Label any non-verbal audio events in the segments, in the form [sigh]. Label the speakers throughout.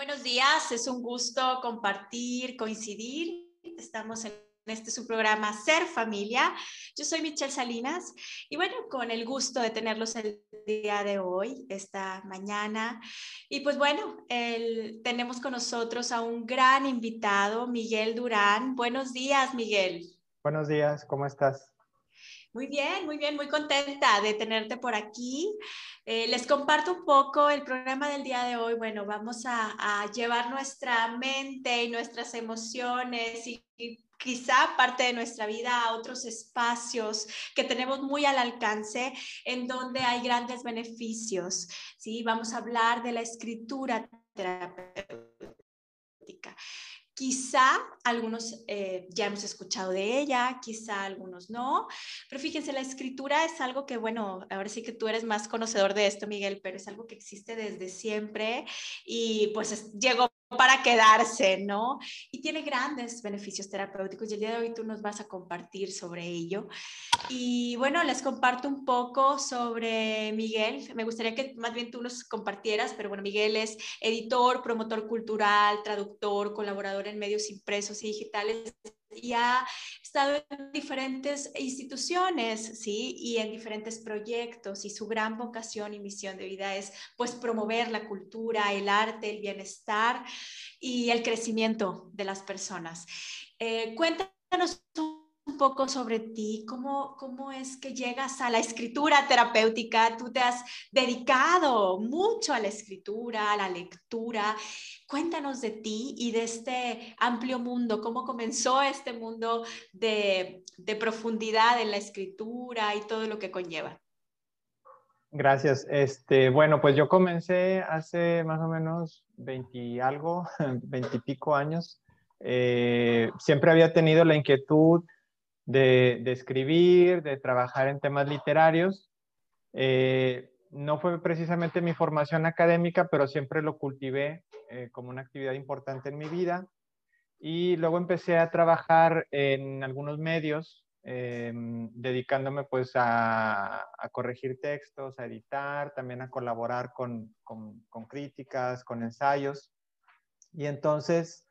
Speaker 1: buenos días, es un gusto compartir, coincidir. Estamos en este su programa Ser Familia. Yo soy Michelle Salinas y bueno, con el gusto de tenerlos el día de hoy, esta mañana. Y pues bueno, tenemos con nosotros a un gran invitado, Miguel Durán. Buenos días, Miguel.
Speaker 2: Buenos días, ¿cómo estás?
Speaker 1: Muy bien, muy bien, muy contenta de tenerte por aquí. Eh, les comparto un poco el programa del día de hoy. Bueno, vamos a, llevar nuestra mente y nuestras emociones y, quizá parte de nuestra vida a otros espacios que tenemos muy al alcance, en donde hay grandes beneficios. ¿sí? Vamos a hablar de la escritura terapéutica. Quizá algunos eh, ya hemos escuchado de ella, quizá algunos no, pero fíjense, la escritura es algo que, bueno, ahora sí que tú eres más conocedor de esto, Miguel, pero es algo que existe desde siempre y pues llegó para quedarse, ¿no? Y tiene grandes beneficios terapéuticos y el día de hoy tú nos vas a compartir sobre ello. Y bueno, les comparto un poco sobre Miguel. Me gustaría que más bien tú nos compartieras, pero bueno, Miguel es editor, promotor cultural, traductor, colaborador en medios impresos y digitales y ha estado en diferentes instituciones, ¿sí? Y en diferentes proyectos y su gran vocación y misión de vida es pues promover la cultura, el arte, el bienestar y el crecimiento de las personas. Eh, cuéntanos poco sobre ti, cómo, cómo es que llegas a la escritura terapéutica. Tú te has dedicado mucho a la escritura, a la lectura. Cuéntanos de ti y de este amplio mundo, cómo comenzó este mundo de, de profundidad en la escritura y todo lo que conlleva.
Speaker 2: Gracias. Este, bueno, pues yo comencé hace más o menos 20 algo, [laughs] 20 y pico años. Eh, siempre había tenido la inquietud de, escribir, de trabajar en temas literarios. Eh, no fue precisamente mi formación académica, pero siempre lo cultivé eh, como una actividad importante en mi vida. Y luego empecé a trabajar en algunos medios, em, dedicándome pues a, corregir textos, a editar, también a colaborar con, con críticas, con ensayos. Y entonces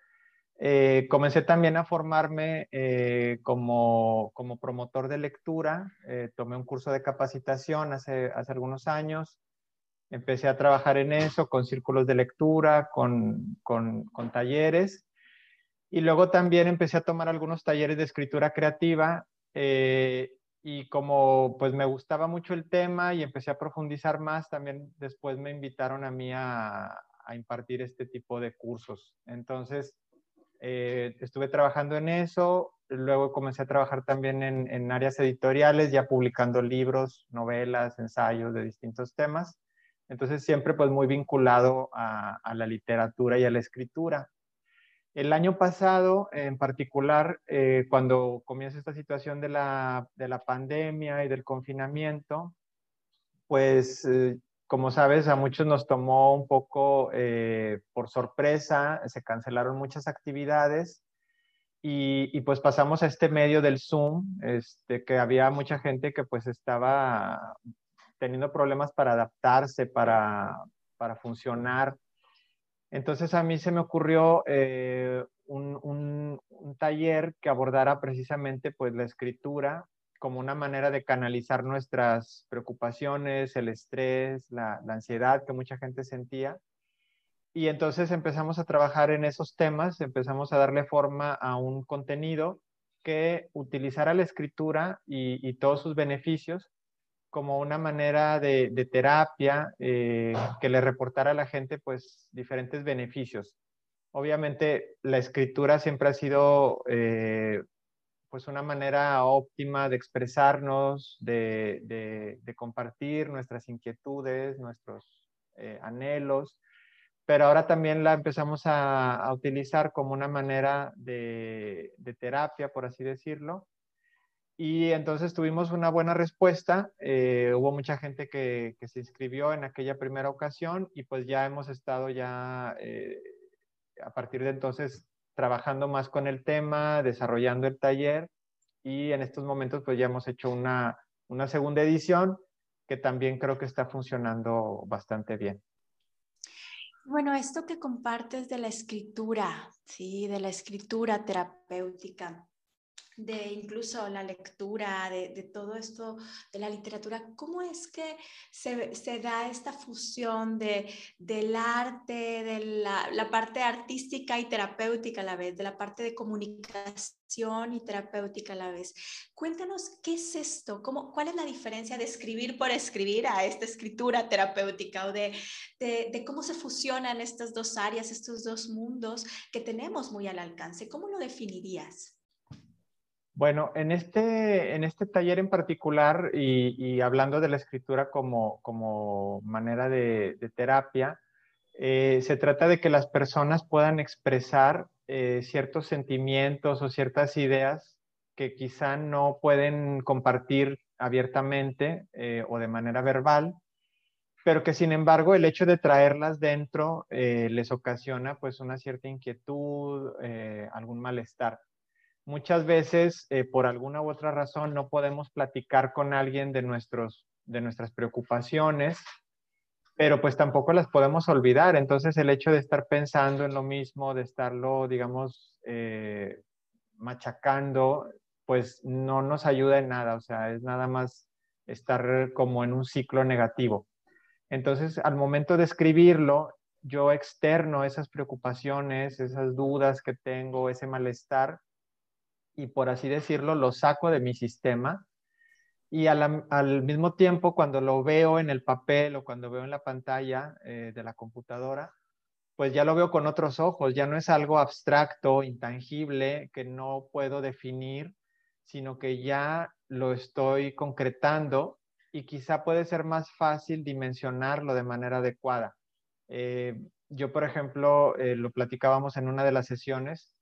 Speaker 2: eh, comencé también a formarme eh, como, como, promotor de lectura. Eh, tomé un curso de capacitación hace, hace, algunos años. Empecé a trabajar en eso, con círculos de lectura, con, con, con, talleres. Y luego también empecé a tomar algunos talleres de escritura creativa. y como pues me gustaba mucho el tema y empecé a profundizar más, también después me invitaron a mí a, a impartir este tipo de cursos. Entonces, eh, estuve trabajando en eso, luego comencé a trabajar también en, áreas editoriales, ya publicando libros, novelas, ensayos de distintos temas. Entonces siempre pues muy vinculado a, la literatura y a la escritura. El año pasado, en particular, eh, cuando comienza esta situación de la, de la, pandemia y del confinamiento, pues eh, como sabes, a muchos nos tomó un poco eh, por sorpresa, se cancelaron muchas actividades y, pues pasamos a este medio del Zoom, este, que había mucha gente que pues estaba teniendo problemas para adaptarse, para, para funcionar. Entonces a mí se me ocurrió eh, un, un, un, taller que abordara precisamente pues la escritura como una manera de canalizar nuestras preocupaciones, el estrés, la, ansiedad que mucha gente sentía. Y entonces empezamos a trabajar en esos temas, empezamos a darle forma a un contenido que utilizara la escritura y, todos sus beneficios como una manera de, terapia eh, que le reportara a la gente pues diferentes beneficios. Obviamente la escritura siempre ha sido eh, pues una manera óptima de expresarnos, de, compartir nuestras inquietudes, nuestros eh, anhelos, pero ahora también la empezamos a, utilizar como una manera de, terapia, por así decirlo. Y entonces tuvimos una buena respuesta, eh, hubo mucha gente que, se inscribió en aquella primera ocasión y pues ya hemos estado ya, eh, a partir de entonces, trabajando más con el tema, desarrollando el taller y en estos momentos pues ya hemos hecho una, una segunda edición que también creo que está funcionando bastante bien.
Speaker 1: Bueno, esto que compartes de la escritura, sí, de la escritura terapéutica, de incluso la lectura, de, todo esto, de la literatura, ¿cómo es que se, da esta fusión de, del arte, de la, parte artística y terapéutica a la vez, de la parte de comunicación y terapéutica a la vez? Cuéntanos qué es esto, cómo, cuál es la diferencia de escribir por escribir a esta escritura terapéutica o de, de cómo se fusionan estas dos áreas, estos dos mundos que tenemos muy al alcance. ¿Cómo lo definirías?
Speaker 2: Bueno, en este, en este taller en particular y, hablando de la escritura como, como manera de, terapia, eh, se trata de que las personas puedan expresar eh, ciertos sentimientos o ciertas ideas que quizá no pueden compartir abiertamente eh, o de manera verbal, pero que sin embargo el hecho de traerlas dentro les ocasiona pues una cierta inquietud, algún malestar. Muchas veces, eh, por alguna u otra razón, no podemos platicar con alguien de, nuestros, de nuestras preocupaciones, pero pues tampoco las podemos olvidar. Entonces, el hecho de estar pensando en lo mismo, de estarlo, digamos, eh, machacando, pues no nos ayuda en nada. O sea, es nada más estar como en un ciclo negativo. Entonces, al momento de escribirlo, yo externo esas preocupaciones, esas dudas que tengo, ese malestar, y por así decirlo, lo saco de mi sistema y al, mismo tiempo cuando lo veo en el papel o cuando veo en la pantalla eh, de la computadora, pues ya lo veo con otros ojos, ya no es algo abstracto, intangible, que no puedo definir, sino que ya lo estoy concretando y quizá puede ser más fácil dimensionarlo de manera adecuada. Eh, yo, por ejemplo, eh, lo platicábamos en una de las sesiones,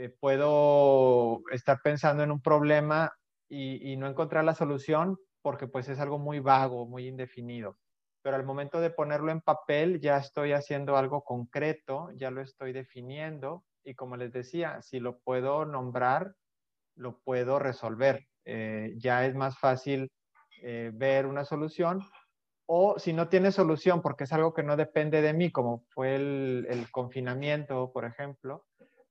Speaker 2: eh, puedo estar pensando en un problema y, no encontrar la solución porque pues es algo muy vago, muy indefinido. Pero al momento de ponerlo en papel ya estoy haciendo algo concreto, ya lo estoy definiendo y como les decía, si lo puedo nombrar, lo puedo resolver. Eh, ya es más fácil eh, ver una solución o si no tiene solución porque es algo que no depende de mí, como fue el, el confinamiento, por ejemplo,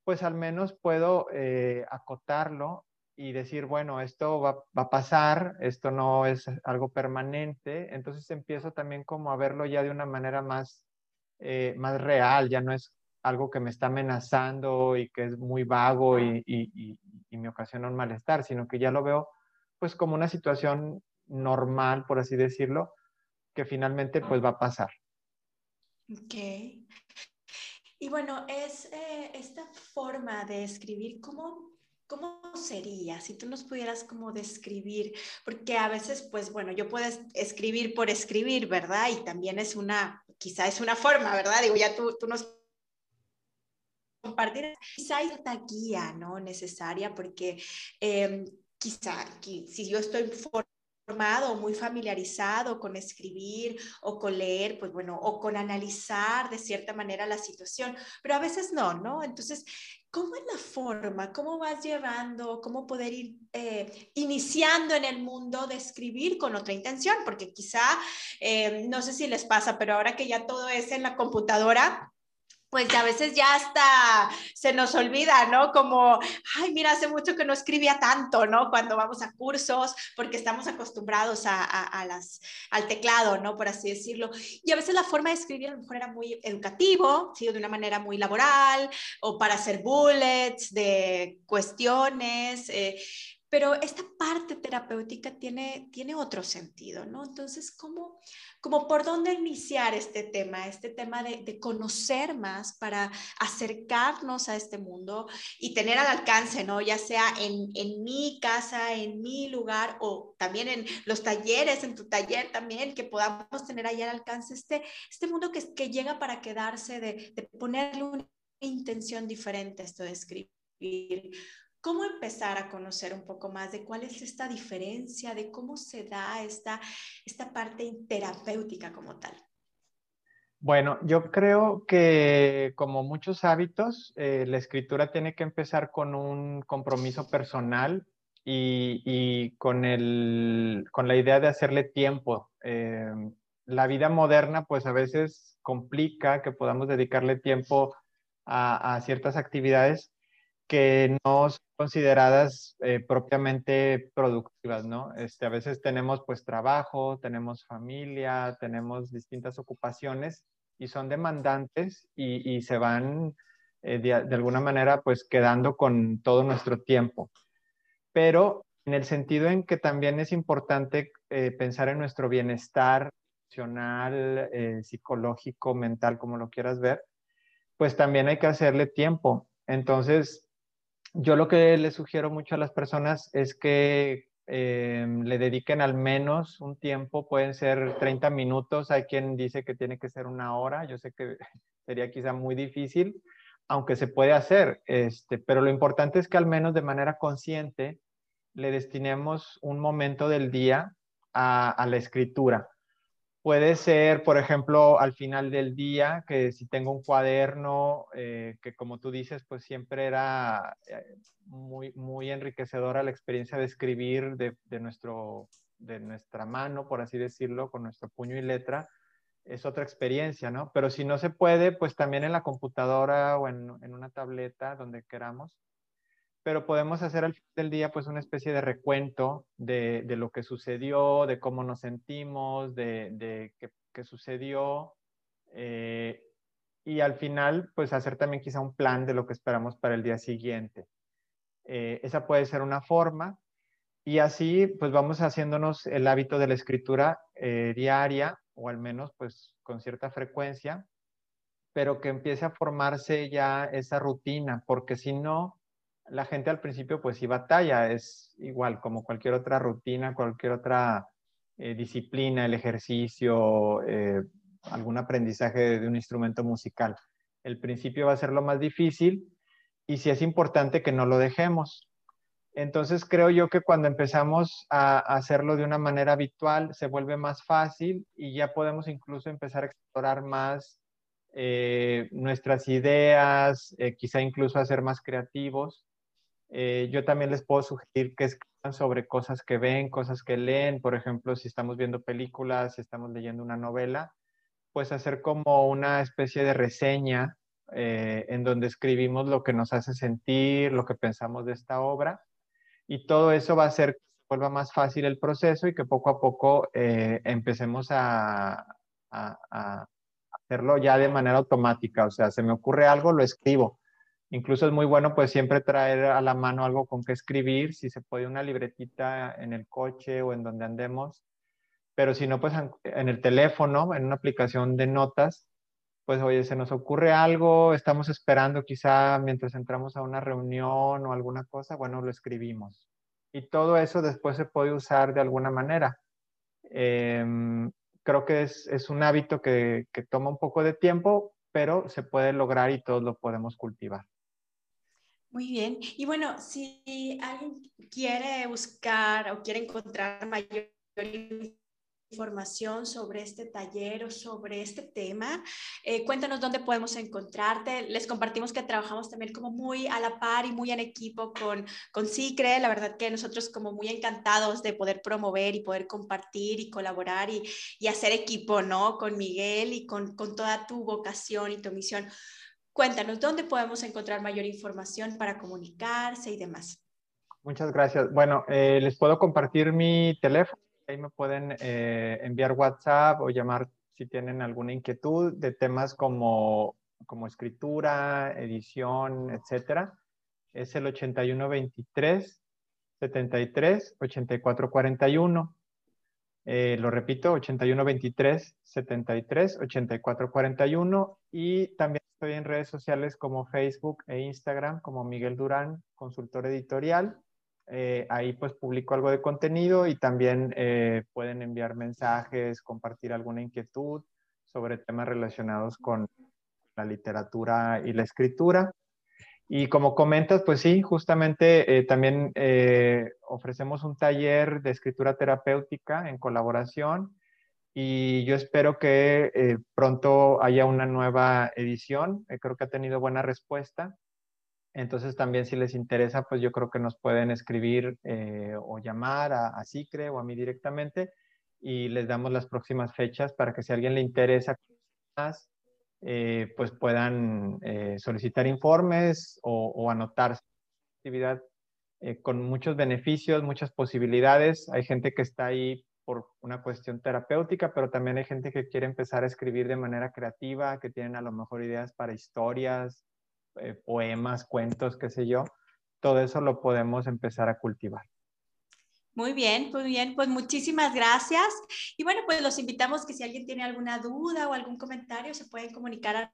Speaker 2: pues al menos puedo eh, acotarlo y decir, bueno, esto va, a pasar, esto no es algo permanente, entonces empiezo también como a verlo ya de una manera más, eh, más real, ya no es algo que me está amenazando y que es muy vago y, y, me ocasiona un malestar, sino que ya lo veo pues como una situación normal, por así decirlo, que finalmente pues va a pasar.
Speaker 1: Ok. Y bueno, es eh, esta forma de escribir, ¿cómo, ¿cómo sería si tú nos pudieras como describir? Porque a veces, pues bueno, yo puedo escribir por escribir, ¿verdad? Y también es una, quizá es una forma, ¿verdad? Digo, ya tú, tú nos compartir, quizá hay esta guía, ¿no? Necesaria, porque eh, quizá si yo estoy formado, muy familiarizado con escribir o con leer, pues bueno, o con analizar de cierta manera la situación, pero a veces no, ¿no? Entonces, ¿cómo es la forma? ¿Cómo vas llevando? ¿Cómo poder ir eh, iniciando en el mundo de escribir con otra intención? Porque quizá, eh, no sé si les pasa, pero ahora que ya todo es en la computadora, pues a veces ya hasta se nos olvida, ¿no? Como, ay, mira, hace mucho que no escribía tanto, ¿no? Cuando vamos a cursos, porque estamos acostumbrados a, las, al teclado, ¿no? Por así decirlo. Y a veces la forma de escribir a lo mejor era muy educativo, ¿sí? De una manera muy laboral, o para hacer bullets de cuestiones. Eh, pero esta parte terapéutica tiene, tiene otro sentido, ¿no? Entonces, ¿cómo, cómo por dónde iniciar este tema, este tema de, de, conocer más para acercarnos a este mundo y tener al alcance, ¿no? Ya sea en, en mi casa, en mi lugar o también en los talleres, en tu taller también, que podamos tener ahí al alcance este, este mundo que, que llega para quedarse, de, de ponerle una intención diferente a esto de escribir ¿Cómo empezar a conocer un poco más de cuál es esta diferencia, de cómo se da esta, esta parte terapéutica como tal?
Speaker 2: Bueno, yo creo que como muchos hábitos, eh, la escritura tiene que empezar con un compromiso personal y, con, el, con la idea de hacerle tiempo. Eh, la vida moderna pues a veces complica que podamos dedicarle tiempo a, ciertas actividades que no son consideradas eh, propiamente productivas, ¿no? Este, a veces tenemos pues trabajo, tenemos familia, tenemos distintas ocupaciones y son demandantes y, se van eh, de, alguna manera pues quedando con todo nuestro tiempo. Pero en el sentido en que también es importante eh, pensar en nuestro bienestar emocional, eh, psicológico, mental, como lo quieras ver, pues también hay que hacerle tiempo. Entonces, yo lo que le sugiero mucho a las personas es que eh, le dediquen al menos un tiempo, pueden ser 30 minutos, hay quien dice que tiene que ser una hora, yo sé que [laughs] sería quizá muy difícil, aunque se puede hacer, este, pero lo importante es que al menos de manera consciente le destinemos un momento del día a la escritura. Puede ser, por ejemplo, al final del día, que si tengo un cuaderno, eh, que como tú dices, pues siempre era eh, muy, muy enriquecedora la experiencia de escribir de, nuestro, de nuestra mano, por así decirlo, con nuestro puño y letra, es otra experiencia, ¿no? Pero si no se puede, pues también en la computadora o en, en una tableta, donde queramos, pero podemos hacer al final del día pues una especie de recuento de, de lo que sucedió, de cómo nos sentimos, de, de qué, sucedió eh, y al final pues hacer también quizá un plan de lo que esperamos para el día siguiente. Eh, esa puede ser una forma y así pues vamos haciéndonos el hábito de la escritura eh, diaria o al menos pues con cierta frecuencia, pero que empiece a formarse ya esa rutina, porque si no, la gente al principio pues sí batalla, es igual como cualquier otra rutina, cualquier otra eh, disciplina, el ejercicio, eh, algún aprendizaje de un instrumento musical. El principio va a ser lo más difícil y sí es importante que no lo dejemos. Entonces creo yo que cuando empezamos a hacerlo de una manera habitual se vuelve más fácil y ya podemos incluso empezar a explorar más eh, nuestras ideas, quizá incluso a ser más creativos eh, yo también les puedo sugerir que escriban sobre cosas que ven, cosas que leen. Por ejemplo, si estamos viendo películas, si estamos leyendo una novela, pues hacer como una especie de reseña eh, en donde escribimos lo que nos hace sentir, lo que pensamos de esta obra. Y todo eso va a hacer vuelva más fácil el proceso y que poco a poco eh, empecemos a, a hacerlo ya de manera automática. O sea, se me ocurre algo, lo escribo Incluso es muy bueno pues siempre traer a la mano algo con que escribir, si se puede una libretita en el coche o en donde andemos, pero si no pues en el teléfono, en una aplicación de notas, pues oye, se nos ocurre algo, estamos esperando quizá mientras entramos a una reunión o alguna cosa, bueno, lo escribimos. Y todo eso después se puede usar de alguna manera. Em, creo que es, un hábito que, que toma un poco de tiempo, pero se puede lograr y todos lo podemos cultivar.
Speaker 1: Muy bien. Y bueno, si alguien quiere buscar o quiere encontrar mayor información sobre este taller o sobre este tema, eh, cuéntanos dónde podemos encontrarte. Les compartimos que trabajamos también como muy a la par y muy en equipo con, con CICRE. La verdad que nosotros como muy encantados de poder promover y poder compartir y colaborar y, y hacer equipo, ¿no? Con Miguel y con, con toda tu vocación y tu misión. Cuéntanos, ¿dónde podemos encontrar mayor información para comunicarse y demás?
Speaker 2: Muchas gracias. Bueno, eh, les puedo compartir mi teléfono. Ahí me pueden eh, enviar WhatsApp o llamar si tienen alguna inquietud de temas como, como escritura, edición, etcétera. Es el 8123 73 84 41. lo repito, 8123 73 84 41 y también Estoy en redes sociales como Facebook e Instagram como Miguel Durán, consultor editorial. Eh, ahí pues publico algo de contenido y también eh, pueden enviar mensajes, compartir alguna inquietud sobre temas relacionados con la literatura y la escritura. Y como comentas, pues sí, justamente eh, también ofrecemos un taller de escritura terapéutica en colaboración y yo espero que eh, pronto haya una nueva edición. Eh, creo que ha tenido buena respuesta. Entonces también si les interesa, pues yo creo que nos pueden escribir eh, o llamar a, a, CICRE o a mí directamente y les damos las próximas fechas para que si a alguien le interesa más, pues puedan solicitar informes o, o anotarse actividad con muchos beneficios, muchas posibilidades. Hay gente que está ahí por una cuestión terapéutica, pero también hay gente que quiere empezar a escribir de manera creativa, que tienen a lo mejor ideas para historias, poemas, cuentos, qué sé yo. Todo eso lo podemos empezar a cultivar.
Speaker 1: Muy bien, muy bien. Pues muchísimas gracias. Y bueno, pues los invitamos que si alguien tiene alguna duda o algún comentario, se pueden comunicar a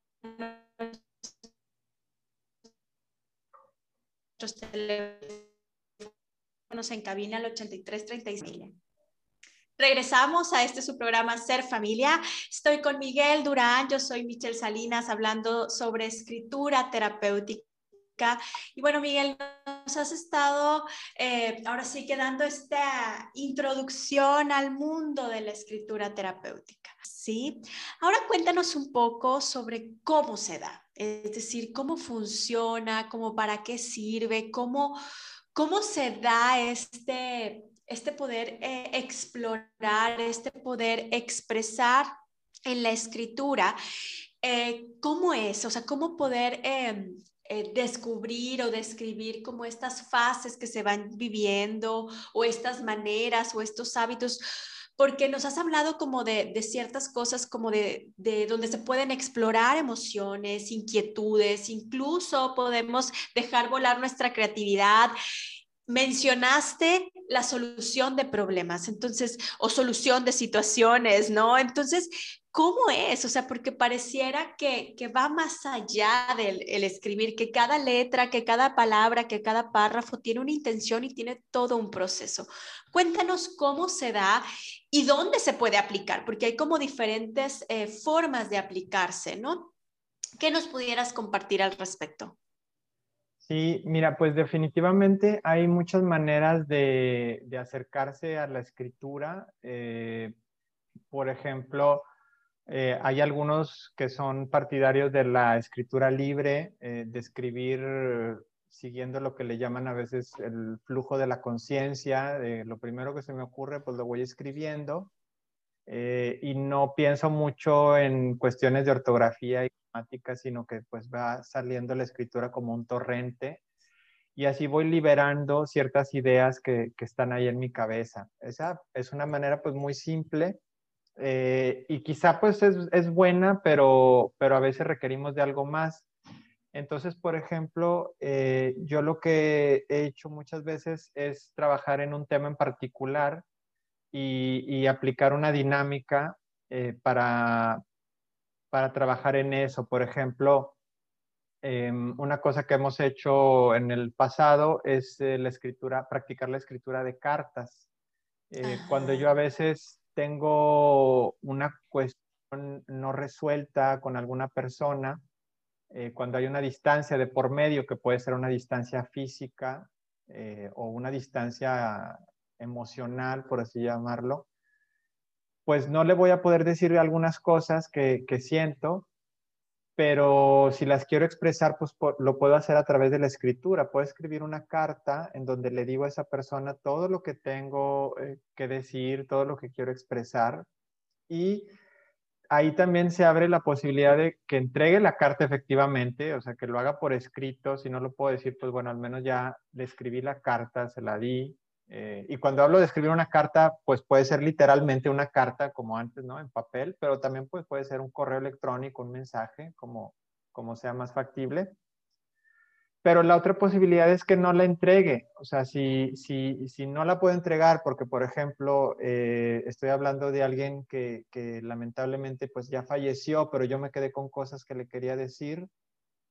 Speaker 1: nuestros teléfonos en cabina al 8336. Regresamos a este su programa Ser Familia. Estoy con Miguel Durán, yo soy Michelle Salinas hablando sobre escritura terapéutica y bueno, Miguel, nos has estado eh, ahora sí quedando esta introducción al mundo de la escritura terapéutica. ¿sí? Ahora cuéntanos un poco sobre cómo se da, es decir, cómo funciona, cómo para qué sirve, cómo, cómo se da este, este poder eh, explorar, este poder expresar en la escritura. Eh, ¿Cómo es? O sea, ¿cómo poder em, eh, descubrir o describir como estas fases que se van viviendo o estas maneras o estos hábitos, porque nos has hablado como de, de ciertas cosas como de, de, donde se pueden explorar emociones, inquietudes, incluso podemos dejar volar nuestra creatividad. Mencionaste la solución de problemas, entonces, o solución de situaciones, ¿no? Entonces, ¿Cómo es? O sea, porque pareciera que, va más allá del escribir, que cada letra, que cada palabra, que cada párrafo tiene una intención y tiene todo un proceso. Cuéntanos cómo se da y dónde se puede aplicar, porque hay como diferentes eh, formas de aplicarse, ¿no? ¿Qué nos pudieras compartir al respecto?
Speaker 2: Sí, mira, pues definitivamente hay muchas maneras de, acercarse a la escritura. Eh, por ejemplo, eh, hay algunos que son partidarios de la escritura libre, eh, de escribir siguiendo lo que le llaman a veces el flujo de la conciencia. lo primero que se me ocurre, pues lo voy escribiendo. Y no pienso mucho en cuestiones de ortografía y sino que pues va saliendo la escritura como un torrente y así voy liberando ciertas ideas que, que, están ahí en mi cabeza. Esa es una manera pues muy simple eh, y quizá pues es, es, buena, pero, pero a veces requerimos de algo más. Entonces, por ejemplo, eh, yo lo que he hecho muchas veces es trabajar en un tema en particular y, y aplicar una dinámica eh, para, para trabajar en eso. Por ejemplo, em, una cosa que hemos hecho en el pasado es la escritura, practicar la escritura de cartas. cuando yo a veces tengo una cuestión no resuelta con alguna persona, eh, cuando hay una distancia de por medio, que puede ser una distancia física eh, o una distancia emocional, por así llamarlo, pues no le voy a poder decir algunas cosas que, siento pero si las quiero expresar, pues lo puedo hacer a través de la escritura. Puedo escribir una carta en donde le digo a esa persona todo lo que tengo eh, que decir, todo lo que quiero expresar. Y ahí también se abre la posibilidad de que entregue la carta efectivamente, o sea, que lo haga por escrito. Si no lo puedo decir, pues bueno, al menos ya le escribí la carta, se la di, eh, y cuando hablo de escribir una carta, pues puede ser literalmente una carta como antes, ¿no? En papel, pero también pues puede ser un correo electrónico, un mensaje, como, como sea más factible. Pero la otra posibilidad es que no la entregue. O sea, si, si, si no la puedo entregar porque, por ejemplo, eh, estoy hablando de alguien que, que lamentablemente pues ya falleció, pero yo me quedé con cosas que le quería decir,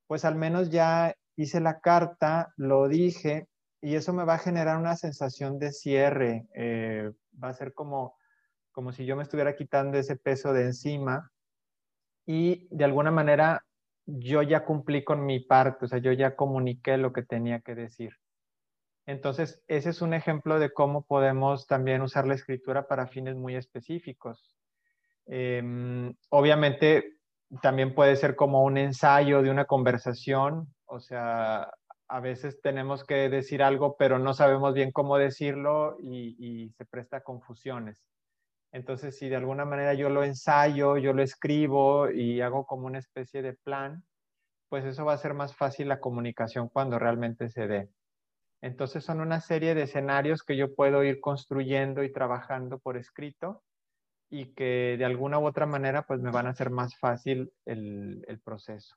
Speaker 2: pues al menos ya hice la carta, lo dije, y eso me va a generar una sensación de cierre. Eh, va a ser como, como si yo me estuviera quitando ese peso de encima y de alguna manera yo ya cumplí con mi parte, o sea, yo ya comuniqué lo que tenía que decir. Entonces, ese es un ejemplo de cómo podemos también usar la escritura para fines muy específicos. Em, obviamente, también puede ser como un ensayo de una conversación, o sea, a veces tenemos que decir algo, pero no sabemos bien cómo decirlo y, se presta confusiones. Entonces, si de alguna manera yo lo ensayo, yo lo escribo y hago como una especie de plan, pues eso va a ser más fácil la comunicación cuando realmente se dé. Entonces son una serie de escenarios que yo puedo ir construyendo y trabajando por escrito y que de alguna u otra manera pues me van a hacer más fácil el proceso.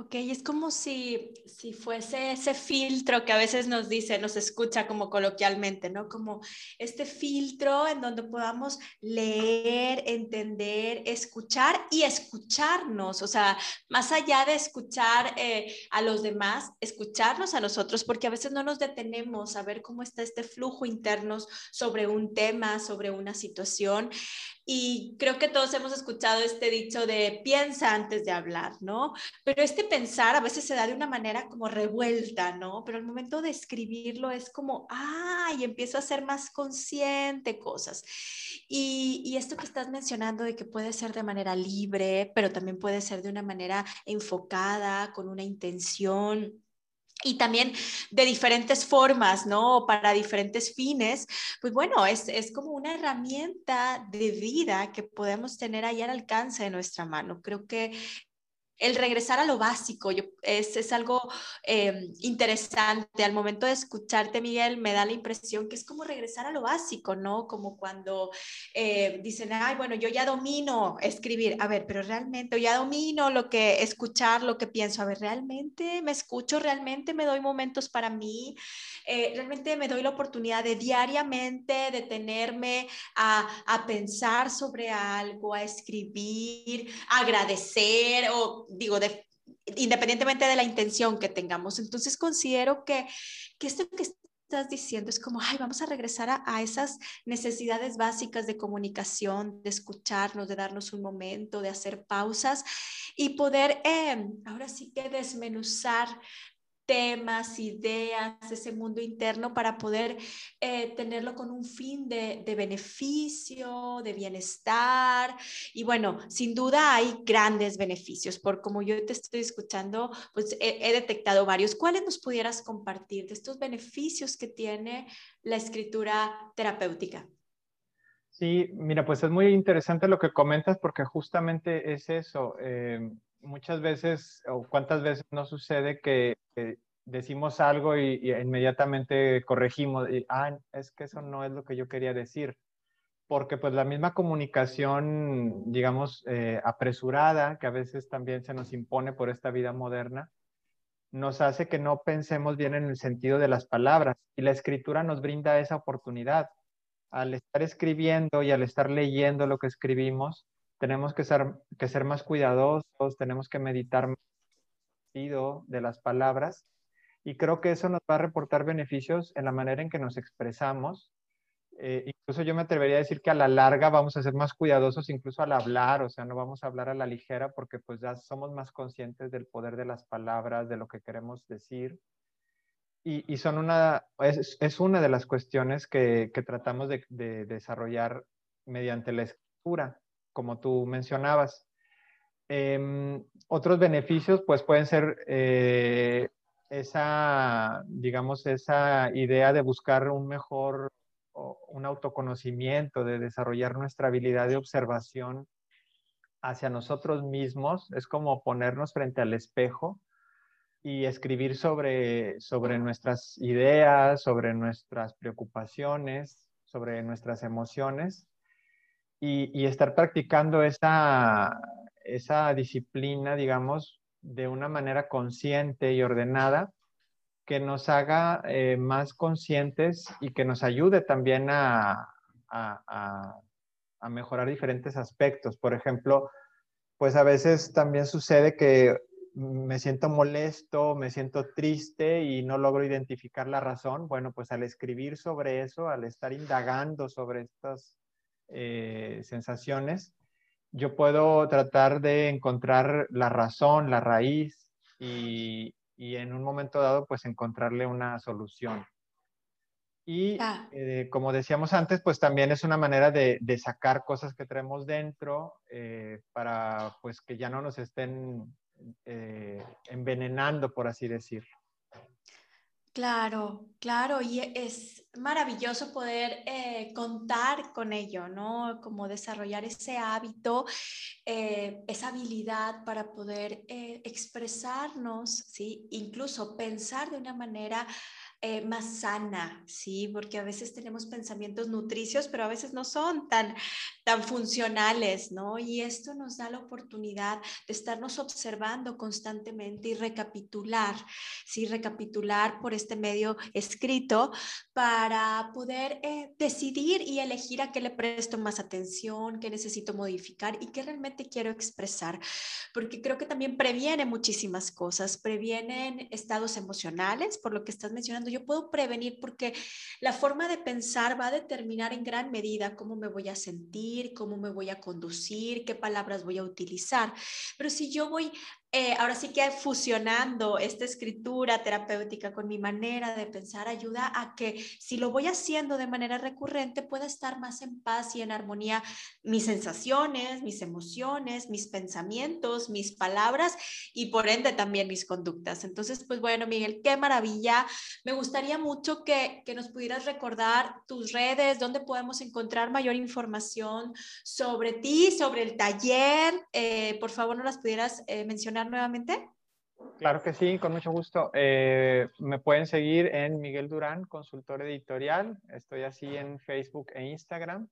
Speaker 1: Ok, es como si, si fuese ese filtro que a veces nos dice, nos escucha como coloquialmente, ¿no? Como este filtro en donde podamos leer, entender, escuchar y escucharnos, o sea, más allá de escuchar eh, a los demás, escucharnos a nosotros, porque a veces no nos detenemos a ver cómo está este flujo interno sobre un tema, sobre una situación. Y creo que todos hemos escuchado este dicho de piensa antes de hablar, ¿no? Pero este pensar a veces se da de una manera como revuelta, ¿no? Pero al momento de escribirlo es como, ah, y empiezo a ser más consciente cosas. Y, y esto que estás mencionando de que puede ser de manera libre, pero también puede ser de una manera enfocada, con una intención y también de diferentes formas, ¿no? Para diferentes fines, pues bueno, es, es, como una herramienta de vida que podemos tener ahí al alcance de nuestra mano. Creo que el regresar a lo básico yo, es, es, algo eh, interesante. Al momento de escucharte, Miguel, me da la impresión que es como regresar a lo básico, ¿no? Como cuando eh, dicen, ay, bueno, yo ya domino escribir. A ver, pero realmente, ya domino lo que escuchar, lo que pienso. A ver, realmente me escucho, realmente me doy momentos para mí, eh, realmente me doy la oportunidad de diariamente detenerme a, a pensar sobre algo, a escribir, a agradecer o digo, independientemente de la intención que tengamos. Entonces considero que, que esto que estás diciendo es como, ay, vamos a regresar a, esas necesidades básicas de comunicación, de escucharnos, de darnos un momento, de hacer pausas y poder eh, ahora sí que desmenuzar temas, ideas, ese mundo interno para poder eh, tenerlo con un fin de, beneficio, de bienestar. Y bueno, sin duda hay grandes beneficios. Por como yo te estoy escuchando, pues he, detectado varios. ¿Cuáles nos pudieras compartir de estos beneficios que tiene la escritura terapéutica?
Speaker 2: Sí, mira, pues es muy interesante lo que comentas porque justamente es eso. Eh, muchas veces o cuántas veces no sucede que, decimos algo y, inmediatamente corregimos, y, ah, es que eso no es lo que yo quería decir, porque pues la misma comunicación, digamos, eh, apresurada, que a veces también se nos impone por esta vida moderna, nos hace que no pensemos bien en el sentido de las palabras y la escritura nos brinda esa oportunidad. Al estar escribiendo y al estar leyendo lo que escribimos, tenemos que ser, que ser más cuidadosos, tenemos que meditar más de las palabras y creo que eso nos va a reportar beneficios en la manera en que nos expresamos. Eh, incluso yo me atrevería a decir que a la larga vamos a ser más cuidadosos incluso al hablar, o sea, no vamos a hablar a la ligera porque pues ya somos más conscientes del poder de las palabras, de lo que queremos decir. Y, y son una, es, es, una de las cuestiones que, que tratamos de, de desarrollar mediante la escritura como tú mencionabas. Em, otros beneficios, pues pueden ser eh, esa, digamos, esa idea de buscar un mejor, un autoconocimiento, de desarrollar nuestra habilidad de observación hacia nosotros mismos. Es como ponernos frente al espejo y escribir sobre, sobre nuestras ideas, sobre nuestras preocupaciones, sobre nuestras emociones y, estar practicando esa, esa disciplina, digamos, de una manera consciente y ordenada que nos haga eh, más conscientes y que nos ayude también a, a, mejorar diferentes aspectos. Por ejemplo, pues a veces también sucede que me siento molesto, me siento triste y no logro identificar la razón. Bueno, pues al escribir sobre eso, al estar indagando sobre estas eh, sensaciones, yo puedo tratar de encontrar la razón, la raíz y, en un momento dado, pues encontrarle una solución. Y eh, como decíamos antes, pues también es una manera de, sacar cosas que traemos dentro eh, para pues que ya no nos estén envenenando, por así decirlo.
Speaker 1: Claro, claro, y es maravilloso poder eh, contar con ello, ¿no? Como desarrollar ese hábito, eh, esa habilidad para poder eh, expresarnos, ¿sí? Incluso pensar de una manera eh, más sana, ¿sí? Porque a veces tenemos pensamientos nutricios, pero a veces no son tan, tan funcionales, ¿no? Y esto nos da la oportunidad de estarnos observando constantemente y recapitular, ¿sí? Recapitular por este medio escrito para poder eh, decidir y elegir a qué le presto más atención, qué necesito modificar y qué realmente quiero expresar, porque creo que también previene muchísimas cosas, previenen estados emocionales, por lo que estás mencionando yo puedo prevenir porque la forma de pensar va a determinar en gran medida cómo me voy a sentir, cómo me voy a conducir, qué palabras voy a utilizar. Pero si yo voy eh, ahora sí que fusionando esta escritura terapéutica con mi manera de pensar ayuda a que si lo voy haciendo de manera recurrente pueda estar más en paz y en armonía mis sensaciones, mis emociones, mis pensamientos, mis palabras y por ende también mis conductas. Entonces, pues bueno, Miguel, qué maravilla. Me gustaría mucho que, que nos pudieras recordar tus redes, dónde podemos encontrar mayor información sobre ti, sobre el taller. Eh, por favor, no las pudieras eh, mencionar nuevamente?
Speaker 2: Claro que sí, con mucho gusto. Eh, me pueden seguir en Miguel Durán, consultor editorial. Estoy así en Facebook e Instagram.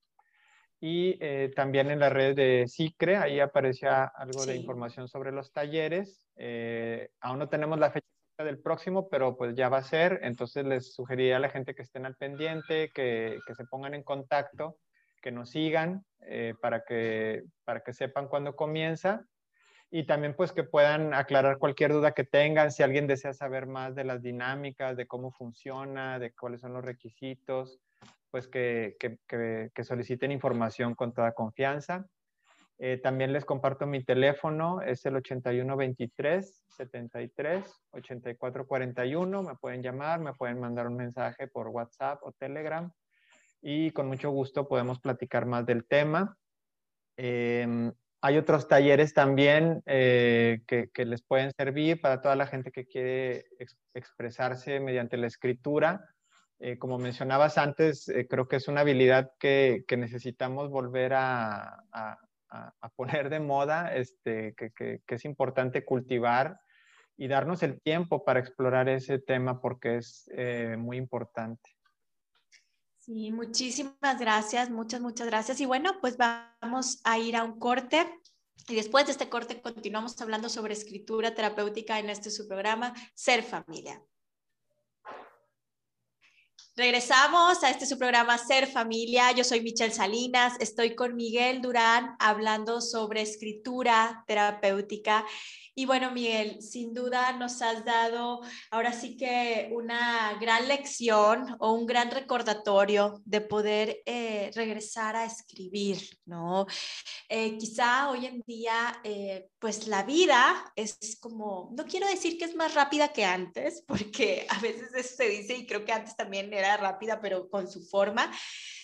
Speaker 2: Y eh, también en la red de CICRE, ahí aparecía algo de información sobre los talleres. Eh, aún no tenemos la fecha del próximo, pero pues ya va a ser. Entonces les sugeriría a la gente que estén al pendiente, que, que se pongan en contacto, que nos sigan para, que, para que sepan cuándo comienza y también pues que puedan aclarar cualquier duda que tengan, si alguien desea saber más de las dinámicas, de cómo funciona, de cuáles son los requisitos, pues que, que, soliciten información con toda confianza. Eh, también les comparto mi teléfono, es el 8123 73 8441. Me pueden llamar, me pueden mandar un mensaje por WhatsApp o Telegram y con mucho gusto podemos platicar más del tema. Eh, hay otros talleres también eh, que, les pueden servir para toda la gente que quiere expresarse mediante la escritura. Eh, como mencionabas antes, eh, creo que es una habilidad que, necesitamos volver a, poner de moda, este, que, es importante cultivar y darnos el tiempo para explorar ese tema porque es muy importante.
Speaker 1: Sí, muchísimas gracias, muchas, muchas gracias. Y bueno, pues vamos a ir a un corte. Y después de este corte continuamos hablando sobre escritura terapéutica en este su programa, Ser Familia. Regresamos a este su programa Ser Familia. Yo soy Michelle Salinas, estoy con Miguel Durán hablando sobre escritura terapéutica y bueno, Miguel, sin duda nos has dado ahora sí que una gran lección o un gran recordatorio de poder eh, regresar a escribir, ¿no? Eh, quizá hoy en día, eh, pues la vida es como, no quiero decir que es más rápida que antes, [laughs] porque a veces eso se dice y creo que antes también era rápida, pero con su forma.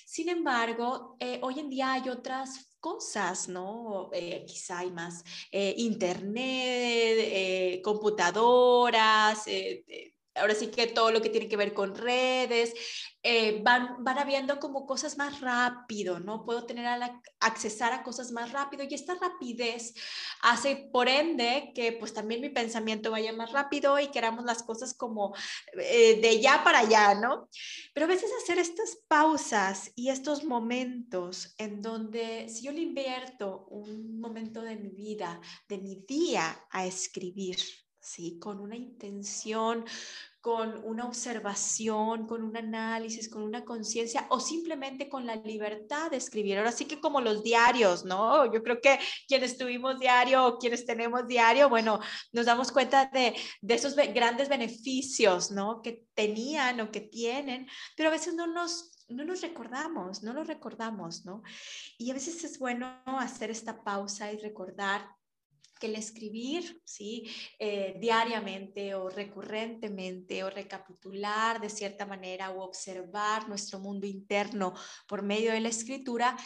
Speaker 1: Sin embargo, hoy en día hay otras cosas, ¿no? Eh, quizá hay más eh, internet, eh, computadoras, ahora sí que todo lo que tiene que ver con redes, eh, van, van habiendo como cosas más rápido, ¿no? Puedo tener a accesar a cosas más rápido y esta rapidez hace por ende que pues también mi pensamiento vaya más rápido y queramos las cosas como eh, de ya para allá, ¿no? Pero a veces hacer estas pausas y estos momentos en donde si yo le invierto un momento de mi vida, de mi día a escribir, ¿sí? Con una intención, con una observación, con un análisis, con una conciencia o simplemente con la libertad de escribir. Ahora sí que como los diarios, ¿no? Yo creo que quienes tuvimos diario o quienes tenemos diario, bueno, nos damos cuenta de, de esos grandes beneficios, ¿no? Que tenían o que tienen, pero a veces no nos no nos recordamos, no lo recordamos, ¿no? Y a veces es bueno hacer esta pausa y recordar que el escribir, ¿sí? Eh, diariamente o recurrentemente o recapitular de cierta manera o observar nuestro mundo interno por medio de la escritura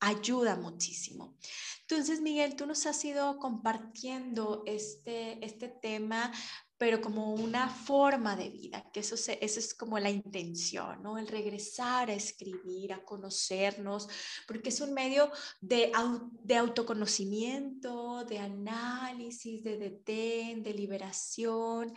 Speaker 1: ayuda muchísimo. Entonces, Miguel, tú nos has ido compartiendo este, este tema pero como una forma de vida, que eso, eso es como la intención, ¿no? El regresar a escribir, a conocernos, porque es un medio de, de autoconocimiento, de análisis, de detén, de liberación.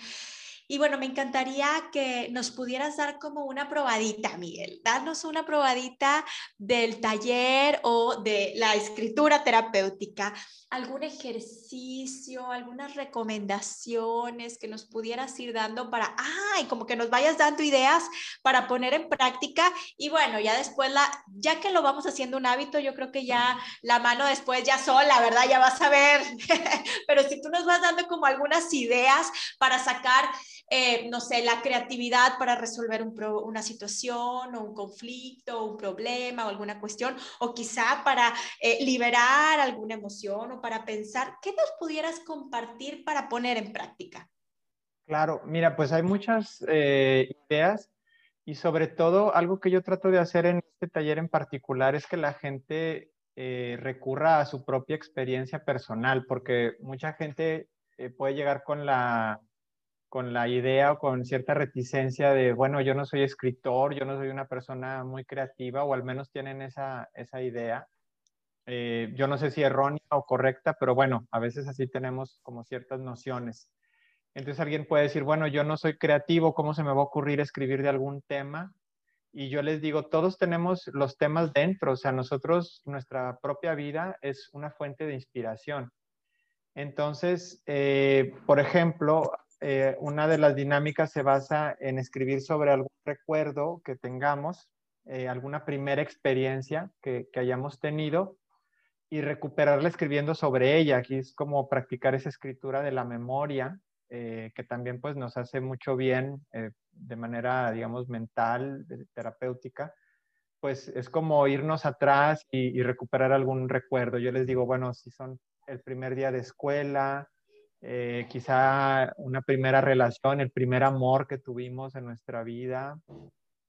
Speaker 1: Y bueno, me encantaría que nos pudieras dar como una probadita, Miguel. Darnos una probadita del taller o de la escritura terapéutica. Algún ejercicio, algunas recomendaciones que nos pudieras ir dando para, ay, como que nos vayas dando ideas para poner en práctica. Y bueno, ya después, la, ya que lo vamos haciendo un hábito, yo creo que ya la mano después ya sola, ¿verdad? Ya vas a ver. [laughs] Pero si tú nos vas dando como algunas ideas para sacar eh, no sé, la creatividad para resolver una situación o un conflicto, o un problema o alguna cuestión, o quizá para eh, liberar alguna emoción o para pensar, ¿qué nos pudieras compartir para poner en práctica?
Speaker 2: Claro, mira, pues hay muchas eh, ideas y sobre todo algo que yo trato de hacer en este taller en particular es que la gente recurra a su propia experiencia personal, porque mucha gente puede llegar con la con la idea o con cierta reticencia de, bueno, yo no soy escritor, yo no soy una persona muy creativa, o al menos tienen esa, esa idea. Eh, yo no sé si errónea o correcta, pero bueno, a veces así tenemos como ciertas nociones. Entonces alguien puede decir, bueno, yo no soy creativo, ¿cómo se me va a ocurrir escribir de algún tema? Y yo les digo, todos tenemos los temas dentro, o sea, nosotros, nuestra propia vida es una fuente de inspiración. Entonces, eh, por ejemplo, eh, una de las dinámicas se basa en escribir sobre algún recuerdo que tengamos, eh, alguna primera experiencia que, hayamos tenido y recuperarla escribiendo sobre ella. Aquí es como practicar esa escritura de la memoria, eh, que también pues nos hace mucho bien de manera, digamos, mental, terapéutica. Pues es como irnos atrás y recuperar algún recuerdo. Yo les digo, bueno, si son el primer día de escuela, eh, quizá una primera relación, el primer amor que tuvimos en nuestra vida,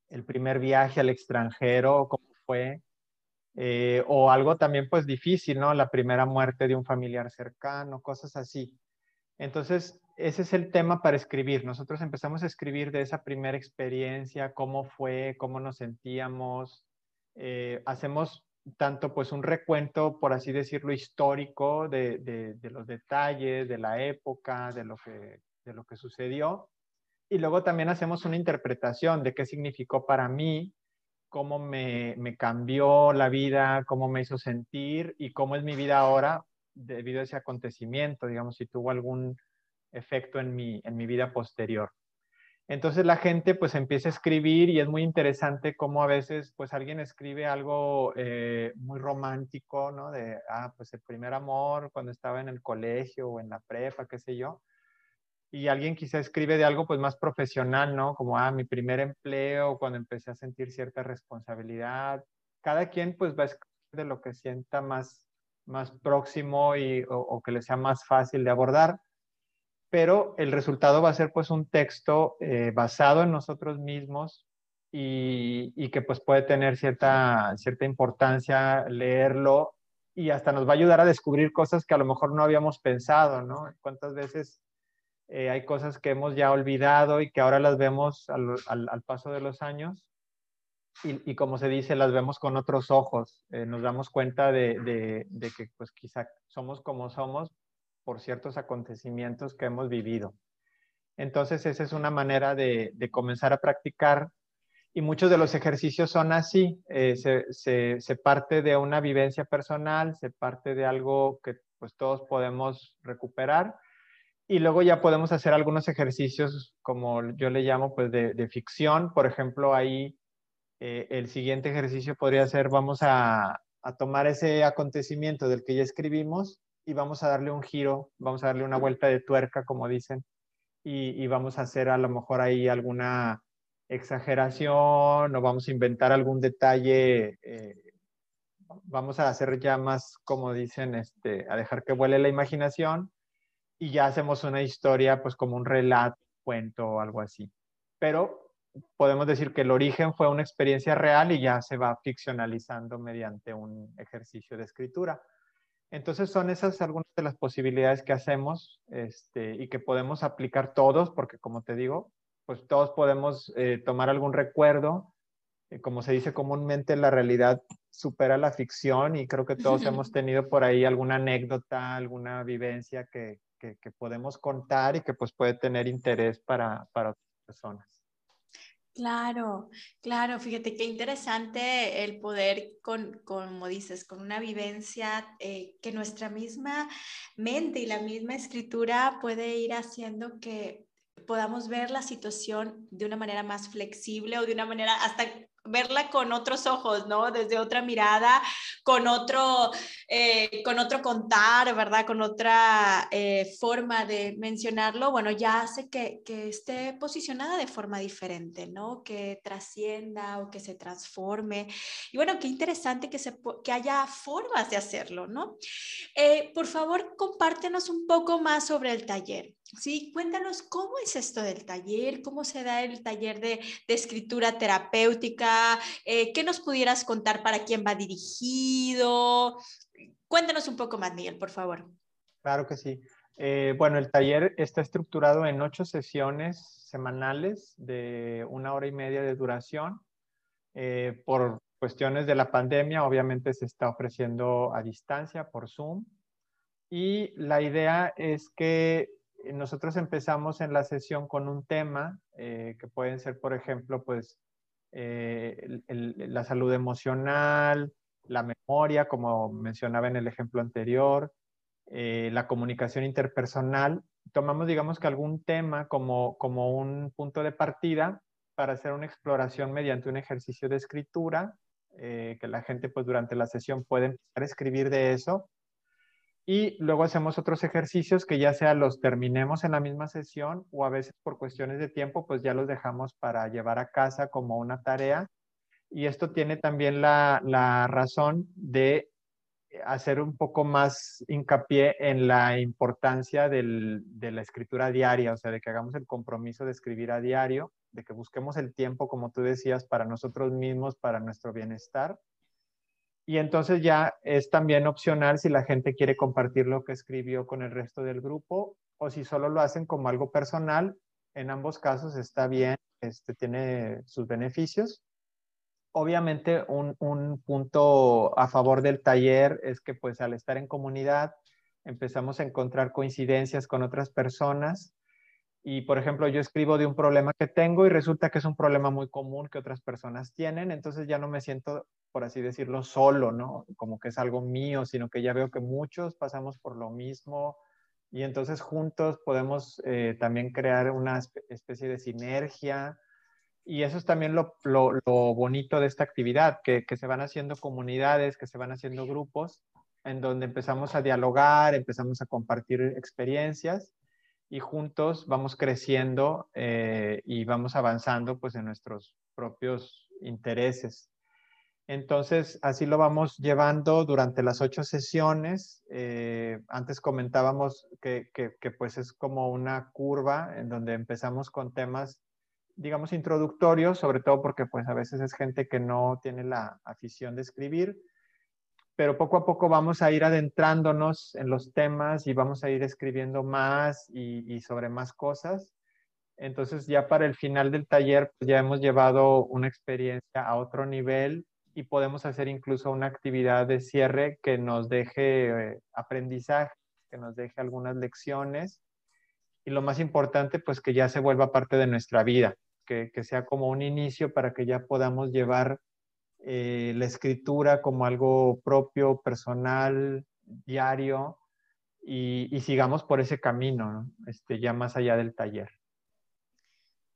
Speaker 2: el primer viaje al extranjero, cómo fue, eh, o algo también pues difícil, ¿no? La primera muerte de un familiar cercano, cosas así. Entonces, ese es el tema para escribir. Nosotros empezamos a escribir de esa primera experiencia, cómo fue, cómo nos sentíamos. Eh, hacemos tanto pues un recuento, por así decirlo, histórico de, los detalles, de la época, de lo, que, de lo que sucedió. Y luego también hacemos una interpretación de qué significó para mí, cómo me, cambió la vida, cómo me hizo sentir y cómo es mi vida ahora debido a ese acontecimiento, digamos, si tuvo algún efecto en mi, en mi vida posterior. Entonces la gente pues empieza a escribir y es muy interesante cómo a veces pues alguien escribe algo eh, muy romántico, ¿no? De, ah, pues el primer amor cuando estaba en el colegio o en la prepa, qué sé yo. Y alguien quizá escribe de algo pues más profesional, ¿no? Como, ah, mi primer empleo, cuando empecé a sentir cierta responsabilidad. Cada quien pues va a escribir de lo que sienta más, más próximo y, o que le sea más fácil de abordar pero el resultado va a ser pues un texto eh, basado en nosotros mismos y, que pues puede tener cierta, cierta importancia leerlo y hasta nos va a ayudar a descubrir cosas que a lo mejor no habíamos pensado, ¿no? ¿Cuántas veces eh, hay cosas que hemos ya olvidado y que ahora las vemos al, paso de los años? Y, como se dice, las vemos con otros ojos. Eh, nos damos cuenta de, de que pues quizá somos como somos por ciertos acontecimientos que hemos vivido. Entonces, esa es una manera de, comenzar a practicar y muchos de los ejercicios son así, eh, se, parte de una vivencia personal, se parte de algo que pues todos podemos recuperar y luego ya podemos hacer algunos ejercicios como yo le llamo pues de, ficción, por ejemplo ahí eh, el siguiente ejercicio podría ser vamos a, a tomar ese acontecimiento del que ya escribimos y vamos a darle un giro, vamos a darle una vuelta de tuerca, como dicen, y, vamos a hacer a lo mejor ahí alguna exageración o vamos a inventar algún detalle, eh, vamos a hacer ya más, como dicen, este, a dejar que vuele la imaginación y ya hacemos una historia, pues como un relato, cuento o algo así. Pero podemos decir que el origen fue una experiencia real y ya se va ficcionalizando mediante un ejercicio de escritura. Entonces son esas algunas de las posibilidades que hacemos este, y que podemos aplicar todos, porque como te digo, pues todos podemos eh, tomar algún recuerdo. Eh, como se dice comúnmente, la realidad supera la ficción y creo que todos [laughs] hemos tenido por ahí alguna anécdota, alguna vivencia que, que, podemos contar y que pues puede tener interés para, para otras personas.
Speaker 1: Claro, claro, fíjate qué interesante el poder, con, como dices, con una vivencia eh, que nuestra misma mente y la misma escritura puede ir haciendo que podamos ver la situación de una manera más flexible o de una manera hasta verla con otros ojos, ¿no? Desde otra mirada, con otro, eh, con otro contar, ¿verdad? Con otra eh, forma de mencionarlo, bueno, ya hace que, que, esté posicionada de forma diferente, ¿no? Que trascienda o que se transforme. Y bueno, qué interesante que, se, que haya formas de hacerlo, ¿no? Eh, por favor, compártenos un poco más sobre el taller. Sí, cuéntanos cómo es esto del taller, cómo se da el taller de, escritura terapéutica, eh, qué nos pudieras contar para quién va dirigido. Cuéntanos un poco más, Miguel, por favor.
Speaker 2: Claro que sí. Eh, bueno, el taller está estructurado en ocho sesiones semanales de una hora y media de duración. Eh, por cuestiones de la pandemia, obviamente se está ofreciendo a distancia por Zoom. Y la idea es que nosotros empezamos en la sesión con un tema, eh, que pueden ser, por ejemplo, pues eh, la salud emocional, la memoria, como mencionaba en el ejemplo anterior, eh, la comunicación interpersonal. Tomamos, digamos que algún tema como, como un punto de partida para hacer una exploración mediante un ejercicio de escritura, que la gente pues durante la sesión puede empezar escribir de eso y luego hacemos otros ejercicios que ya sea los terminemos en la misma sesión o a veces por cuestiones de tiempo, pues ya los dejamos para llevar a casa como una tarea. Y esto tiene también la, la razón de hacer un poco más hincapié en la importancia del, de la escritura diaria, o sea, de que hagamos el compromiso de escribir a diario, de que busquemos el tiempo, como tú decías, para nosotros mismos, para nuestro bienestar y entonces ya es también opcional si la gente quiere compartir lo que escribió con el resto del grupo o si solo lo hacen como algo personal. En ambos casos está bien, este, tiene sus beneficios. Obviamente un, un punto a favor del taller es que pues al estar en comunidad empezamos a encontrar coincidencias con otras personas y por ejemplo yo escribo de un problema que tengo y resulta que es un problema muy común que otras personas tienen, entonces ya no me siento, por así decirlo, solo, ¿no? Como que es algo mío, sino que ya veo que muchos pasamos por lo mismo y entonces juntos podemos eh, también crear una especie de sinergia. Y eso es también lo, lo, bonito de esta actividad, que, que se van haciendo comunidades, que se van haciendo grupos en donde empezamos a dialogar, empezamos a compartir experiencias y juntos vamos creciendo eh, y vamos avanzando pues en nuestros propios intereses. Entonces, así lo vamos llevando durante las ocho sesiones. Eh, antes comentábamos que, que, que, pues es como una curva en donde empezamos con temas, digamos, introductorios, sobre todo porque pues a veces es gente que no tiene la afición de escribir pero poco a poco vamos a ir adentrándonos en los temas y vamos a ir escribiendo más y, sobre más cosas. Entonces ya para el final del taller pues ya hemos llevado una experiencia a otro nivel y podemos hacer incluso una actividad de cierre que nos deje eh, aprendizaje, que nos deje algunas lecciones y lo más importante pues que ya se vuelva parte de nuestra vida, que, que sea como un inicio para que ya podamos llevar eh, la escritura como algo propio, personal, diario, y, sigamos por ese camino, este, ya más allá del taller.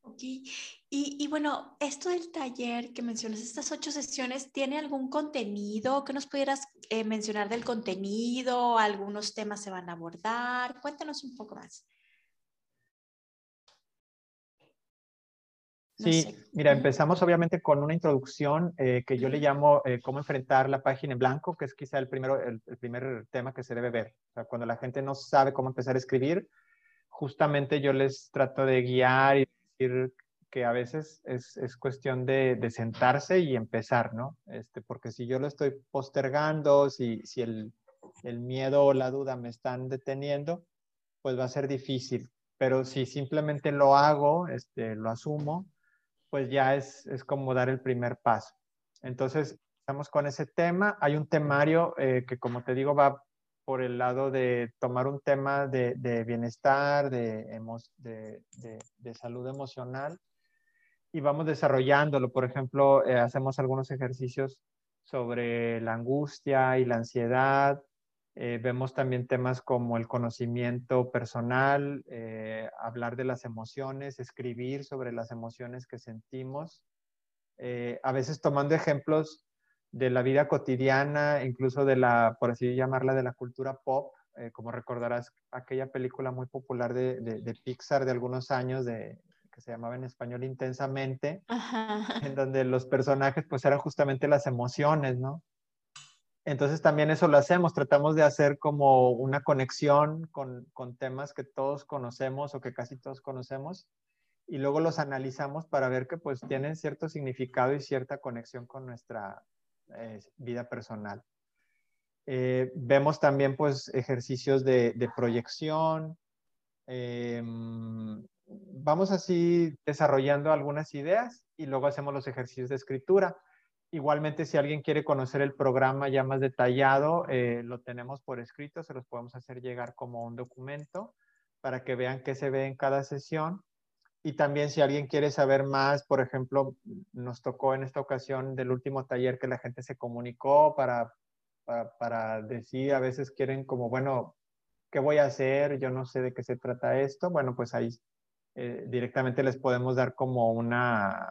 Speaker 1: Ok, y, bueno, esto del taller que mencionas, estas ocho sesiones, ¿tiene algún contenido que nos pudieras eh, mencionar del contenido? ¿Algunos temas se van a abordar? Cuéntanos un poco más.
Speaker 2: Sí, mira, empezamos obviamente con una introducción eh, que yo le llamo eh, cómo enfrentar la página en blanco, que es quizá el, primero, el, primer tema que se debe ver. O sea, cuando la gente no sabe cómo empezar a escribir, justamente yo les trato de guiar y decir que a veces es, es cuestión de, de, sentarse y empezar, ¿no? Este, porque si yo lo estoy postergando, si, si el, el miedo o la duda me están deteniendo, pues va a ser difícil. Pero si simplemente lo hago, este, lo asumo, pues ya es, es como dar el primer paso. Entonces, estamos con ese tema. Hay un temario eh, que, como te digo, va por el lado de tomar un tema de, bienestar, de, salud emocional y vamos desarrollándolo. Por ejemplo, eh, hacemos algunos ejercicios sobre la angustia y la ansiedad. Eh, vemos también temas como el conocimiento personal, eh, hablar de las emociones, escribir sobre las emociones que sentimos. a veces tomando ejemplos de la vida cotidiana, incluso de la, por así llamarla, de la cultura pop, como recordarás aquella película muy popular de, de, de, Pixar de algunos años de que se llamaba en español Intensamente, en donde los personajes pues eran justamente las emociones, ¿no? Entonces también eso lo hacemos, tratamos de hacer como una conexión con, con temas que todos conocemos o que casi todos conocemos y luego los analizamos para ver que pues tienen cierto significado y cierta conexión con nuestra eh, vida personal. Eh, vemos también pues ejercicios de, proyección, eh, vamos así desarrollando algunas ideas y luego hacemos los ejercicios de escritura. Igualmente, si alguien quiere conocer el programa ya más detallado, eh, lo tenemos por escrito, se los podemos hacer llegar como un documento para que vean qué se ve en cada sesión. Y también si alguien quiere saber más, por ejemplo, nos tocó en esta ocasión del último taller que la gente se comunicó para, para, para decir, a veces quieren como, bueno, ¿qué voy a hacer? Yo no sé de qué se trata esto. Bueno, pues ahí eh, directamente les podemos dar como una,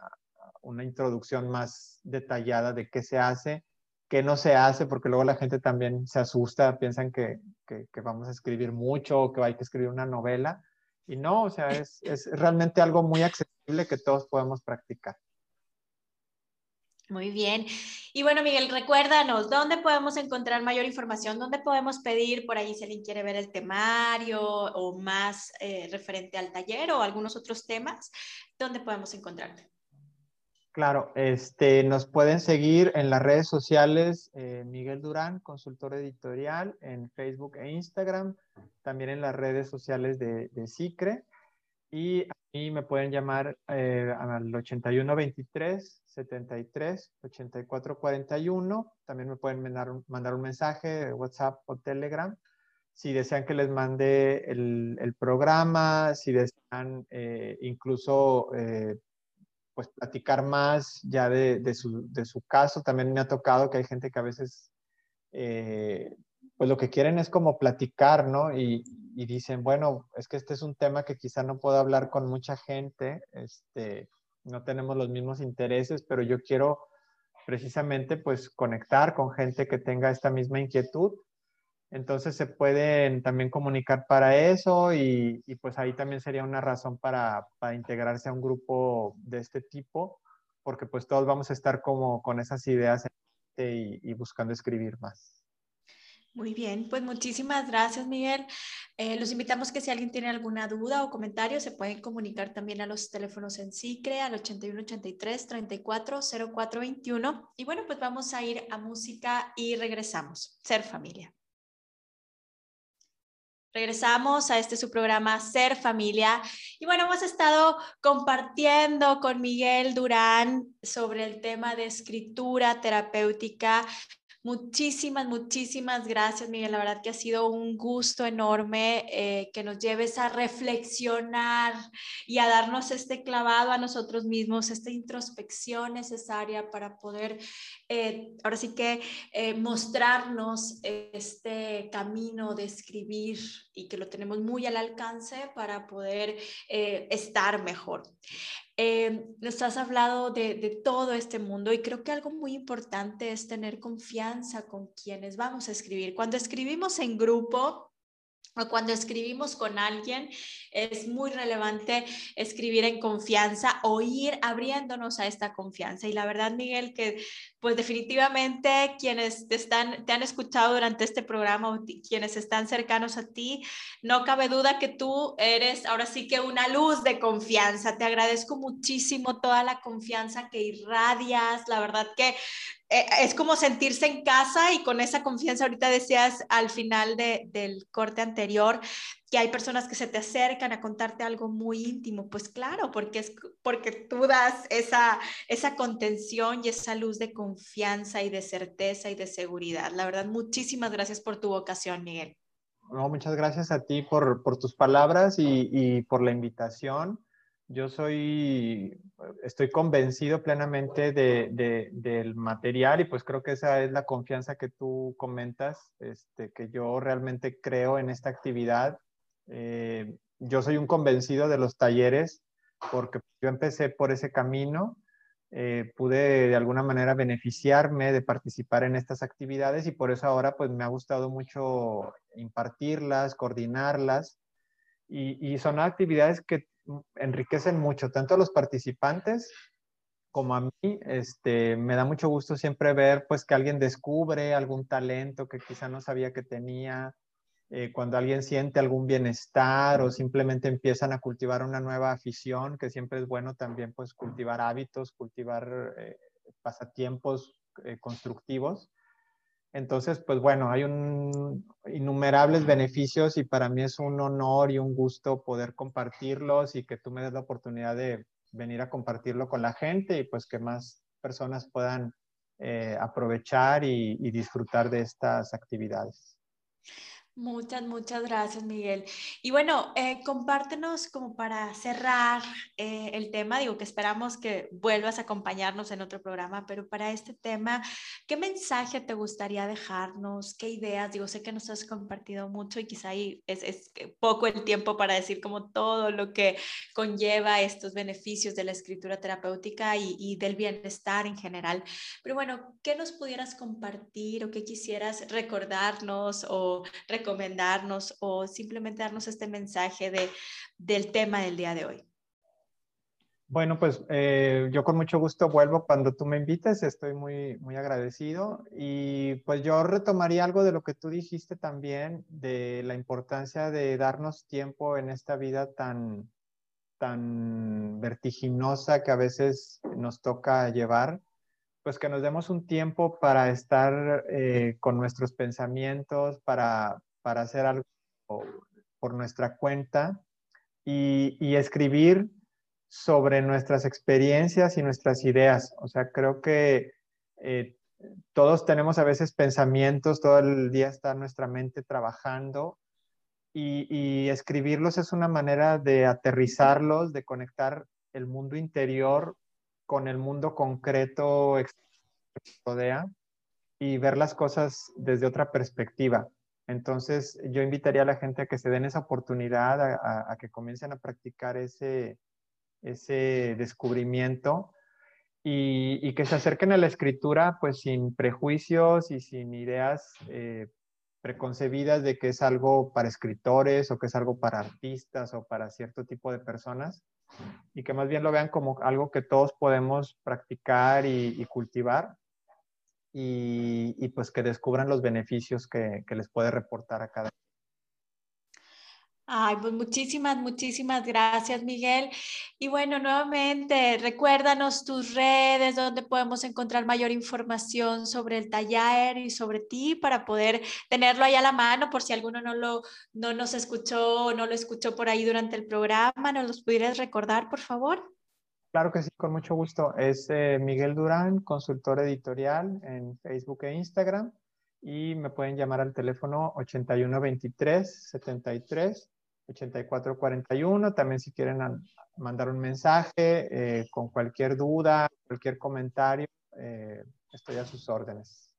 Speaker 2: una introducción más detallada de qué se hace, qué no se hace, porque luego la gente también se asusta, piensan que, que, vamos a escribir mucho o que hay que escribir una novela. Y no, o sea, es, es realmente algo muy accesible que todos podemos practicar.
Speaker 1: Muy bien. Y bueno, Miguel, recuérdanos, ¿dónde podemos encontrar mayor información? ¿Dónde podemos pedir por ahí si alguien quiere ver el temario o más eh, referente al taller o algunos otros temas? ¿Dónde podemos encontrarte?
Speaker 2: Claro, este, nos pueden seguir en las redes sociales eh, Miguel Durán, consultor editorial, en Facebook e Instagram, también en las redes sociales de, de CICRE. Y y me pueden llamar eh, al 81 23 73 84 41. También me pueden mandar, mandar un mensaje, WhatsApp o Telegram. Si desean que les mande el, el programa, si desean eh, incluso eh, pues platicar más ya de, su, de, su, caso. También me ha tocado que hay gente que a veces pues lo que quieren es como platicar, ¿no? Y, y, dicen, bueno, es que este es un tema que quizá no puedo hablar con mucha gente, este, no tenemos los mismos intereses, pero yo quiero precisamente pues conectar con gente que tenga esta misma inquietud. Entonces se pueden también comunicar para eso y, pues ahí también sería una razón para, para, integrarse a un grupo de este tipo, porque pues todos vamos a estar como con esas ideas y, buscando escribir más.
Speaker 1: Muy bien, pues muchísimas gracias, Miguel. Eh, los invitamos que si alguien tiene alguna duda o comentario, se pueden comunicar también a los teléfonos en SICRE al 8183 34 0421. Y bueno, pues vamos a ir a música y regresamos. Ser familia. Regresamos a este su programa Ser Familia. Y bueno, hemos estado compartiendo con Miguel Durán sobre el tema de escritura terapéutica Muchísimas, muchísimas gracias, Miguel. La verdad que ha sido un gusto enorme eh, que nos lleves a reflexionar y a darnos este clavado a nosotros mismos, esta introspección necesaria para poder, eh, ahora sí que, eh, mostrarnos este camino de escribir y que lo tenemos muy al alcance para poder estar mejor. Eh, nos has hablado de, de, todo este mundo y creo que algo muy importante es tener confianza con quienes vamos a escribir. Cuando escribimos en grupo, o cuando escribimos con alguien, es muy relevante escribir en confianza o ir abriéndonos a esta confianza. Y la verdad, Miguel, que pues definitivamente quienes te, están, te han escuchado durante este programa o quienes están cercanos a ti, no cabe duda que tú eres ahora sí que una luz de confianza. Te agradezco muchísimo toda la confianza que irradias. La verdad que eh, es como sentirse en casa y con esa confianza, ahorita decías al final del corte anterior que hay personas que se te acercan a contarte algo muy íntimo, pues claro, porque es porque tú das esa, esa contención y esa luz de confianza y de certeza y de seguridad. La verdad, muchísimas gracias por tu vocación, Miguel.
Speaker 2: No, muchas gracias a ti por, por tus palabras y, y por la invitación yo soy, estoy convencido plenamente de, del material y pues creo que esa es la confianza que tú comentas, este, que yo realmente creo en esta actividad. Eh, yo soy un convencido de los talleres porque yo empecé por ese camino, eh, pude de alguna manera beneficiarme de participar en estas actividades y por eso ahora pues me ha gustado mucho impartirlas, coordinarlas y, y son actividades que enriquecen mucho, tanto a los participantes como a mí. Este, me da mucho gusto siempre ver pues que alguien descubre algún talento que quizá no sabía que tenía, eh, cuando alguien siente algún bienestar o simplemente empiezan a cultivar una nueva afición, que siempre es bueno también pues cultivar hábitos, cultivar eh, pasatiempos eh, constructivos. Entonces, pues bueno, hay un, innumerables beneficios y para mí es un honor y un gusto poder compartirlos y que tú me des la oportunidad de venir a compartirlo con la gente y pues que más personas puedan eh, aprovechar y disfrutar de estas actividades.
Speaker 1: Muchas, muchas gracias, Miguel. Y bueno, eh, compártenos como para cerrar eh, el tema, digo que esperamos que vuelvas a acompañarnos en otro programa, pero para este tema, ¿qué mensaje te gustaría dejarnos? ¿Qué ideas? Digo, sé que nos has compartido mucho y quizá ahí es, es poco el tiempo para decir como todo lo que conlleva estos beneficios de la escritura terapéutica y, y del bienestar en general. Pero bueno, ¿qué nos pudieras compartir o qué quisieras recordarnos o recordarnos? Recomendarnos o simplemente darnos este mensaje de, del tema del día de hoy?
Speaker 2: Bueno, pues eh, yo con mucho gusto vuelvo cuando tú me invites, estoy muy, muy agradecido y pues yo retomaría algo de lo que tú dijiste también, de la importancia de darnos tiempo en esta vida tan, tan vertiginosa que a veces nos toca llevar pues que nos demos un tiempo para estar eh, con nuestros pensamientos, para, para hacer algo por nuestra cuenta y, escribir sobre nuestras experiencias y nuestras ideas. O sea, creo que eh, todos tenemos a veces pensamientos, todo el día está nuestra mente trabajando y, escribirlos es una manera de aterrizarlos, de conectar el mundo interior con el mundo concreto que rodea y ver las cosas desde otra perspectiva. Entonces, yo invitaría a la gente a que se den esa oportunidad, a, que comiencen a practicar ese, ese descubrimiento y, que se acerquen a la escritura pues sin prejuicios y sin ideas eh, preconcebidas de que es algo para escritores o que es algo para artistas o para cierto tipo de personas y que más bien lo vean como algo que todos podemos practicar y cultivar y, pues que descubran los beneficios que, les puede reportar a cada
Speaker 1: Ay, pues muchísimas, muchísimas gracias, Miguel. Y bueno, nuevamente, recuérdanos tus redes, donde podemos encontrar mayor información sobre el taller y sobre ti para poder tenerlo ahí a la mano por si alguno no, lo, no nos escuchó o no lo escuchó por ahí durante el programa. ¿Nos los pudieras recordar, por favor?
Speaker 2: Claro que sí, con mucho gusto. Es eh, Miguel Durán, consultor editorial en Facebook e Instagram. Y me pueden llamar al teléfono 8123 73 8441. También si quieren mandar un mensaje eh, con cualquier duda, cualquier comentario, eh, estoy a sus órdenes.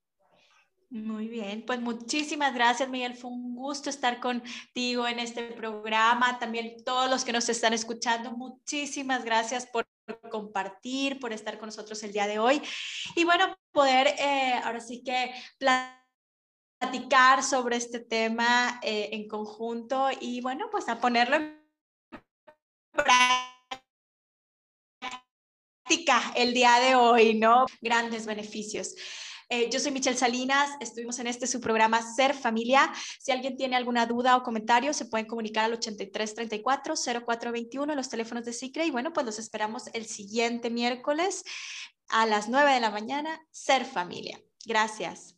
Speaker 1: Muy bien, pues muchísimas gracias Miguel, fue un gusto estar contigo en este programa, también todos los que nos están escuchando, muchísimas gracias por compartir, por estar con nosotros el día de hoy y bueno, poder eh, ahora sí que platicar sobre este tema eh, en conjunto y bueno, pues a ponerlo en práctica el día de hoy, ¿no? Grandes beneficios. Eh, yo soy Michelle Salinas, estuvimos en este su programa Ser Familia. Si alguien tiene alguna duda o comentario, se pueden comunicar al 8334 0421, los teléfonos de SICRE. Y bueno, pues los esperamos el siguiente miércoles a las 9 de la mañana. Ser Familia. Gracias.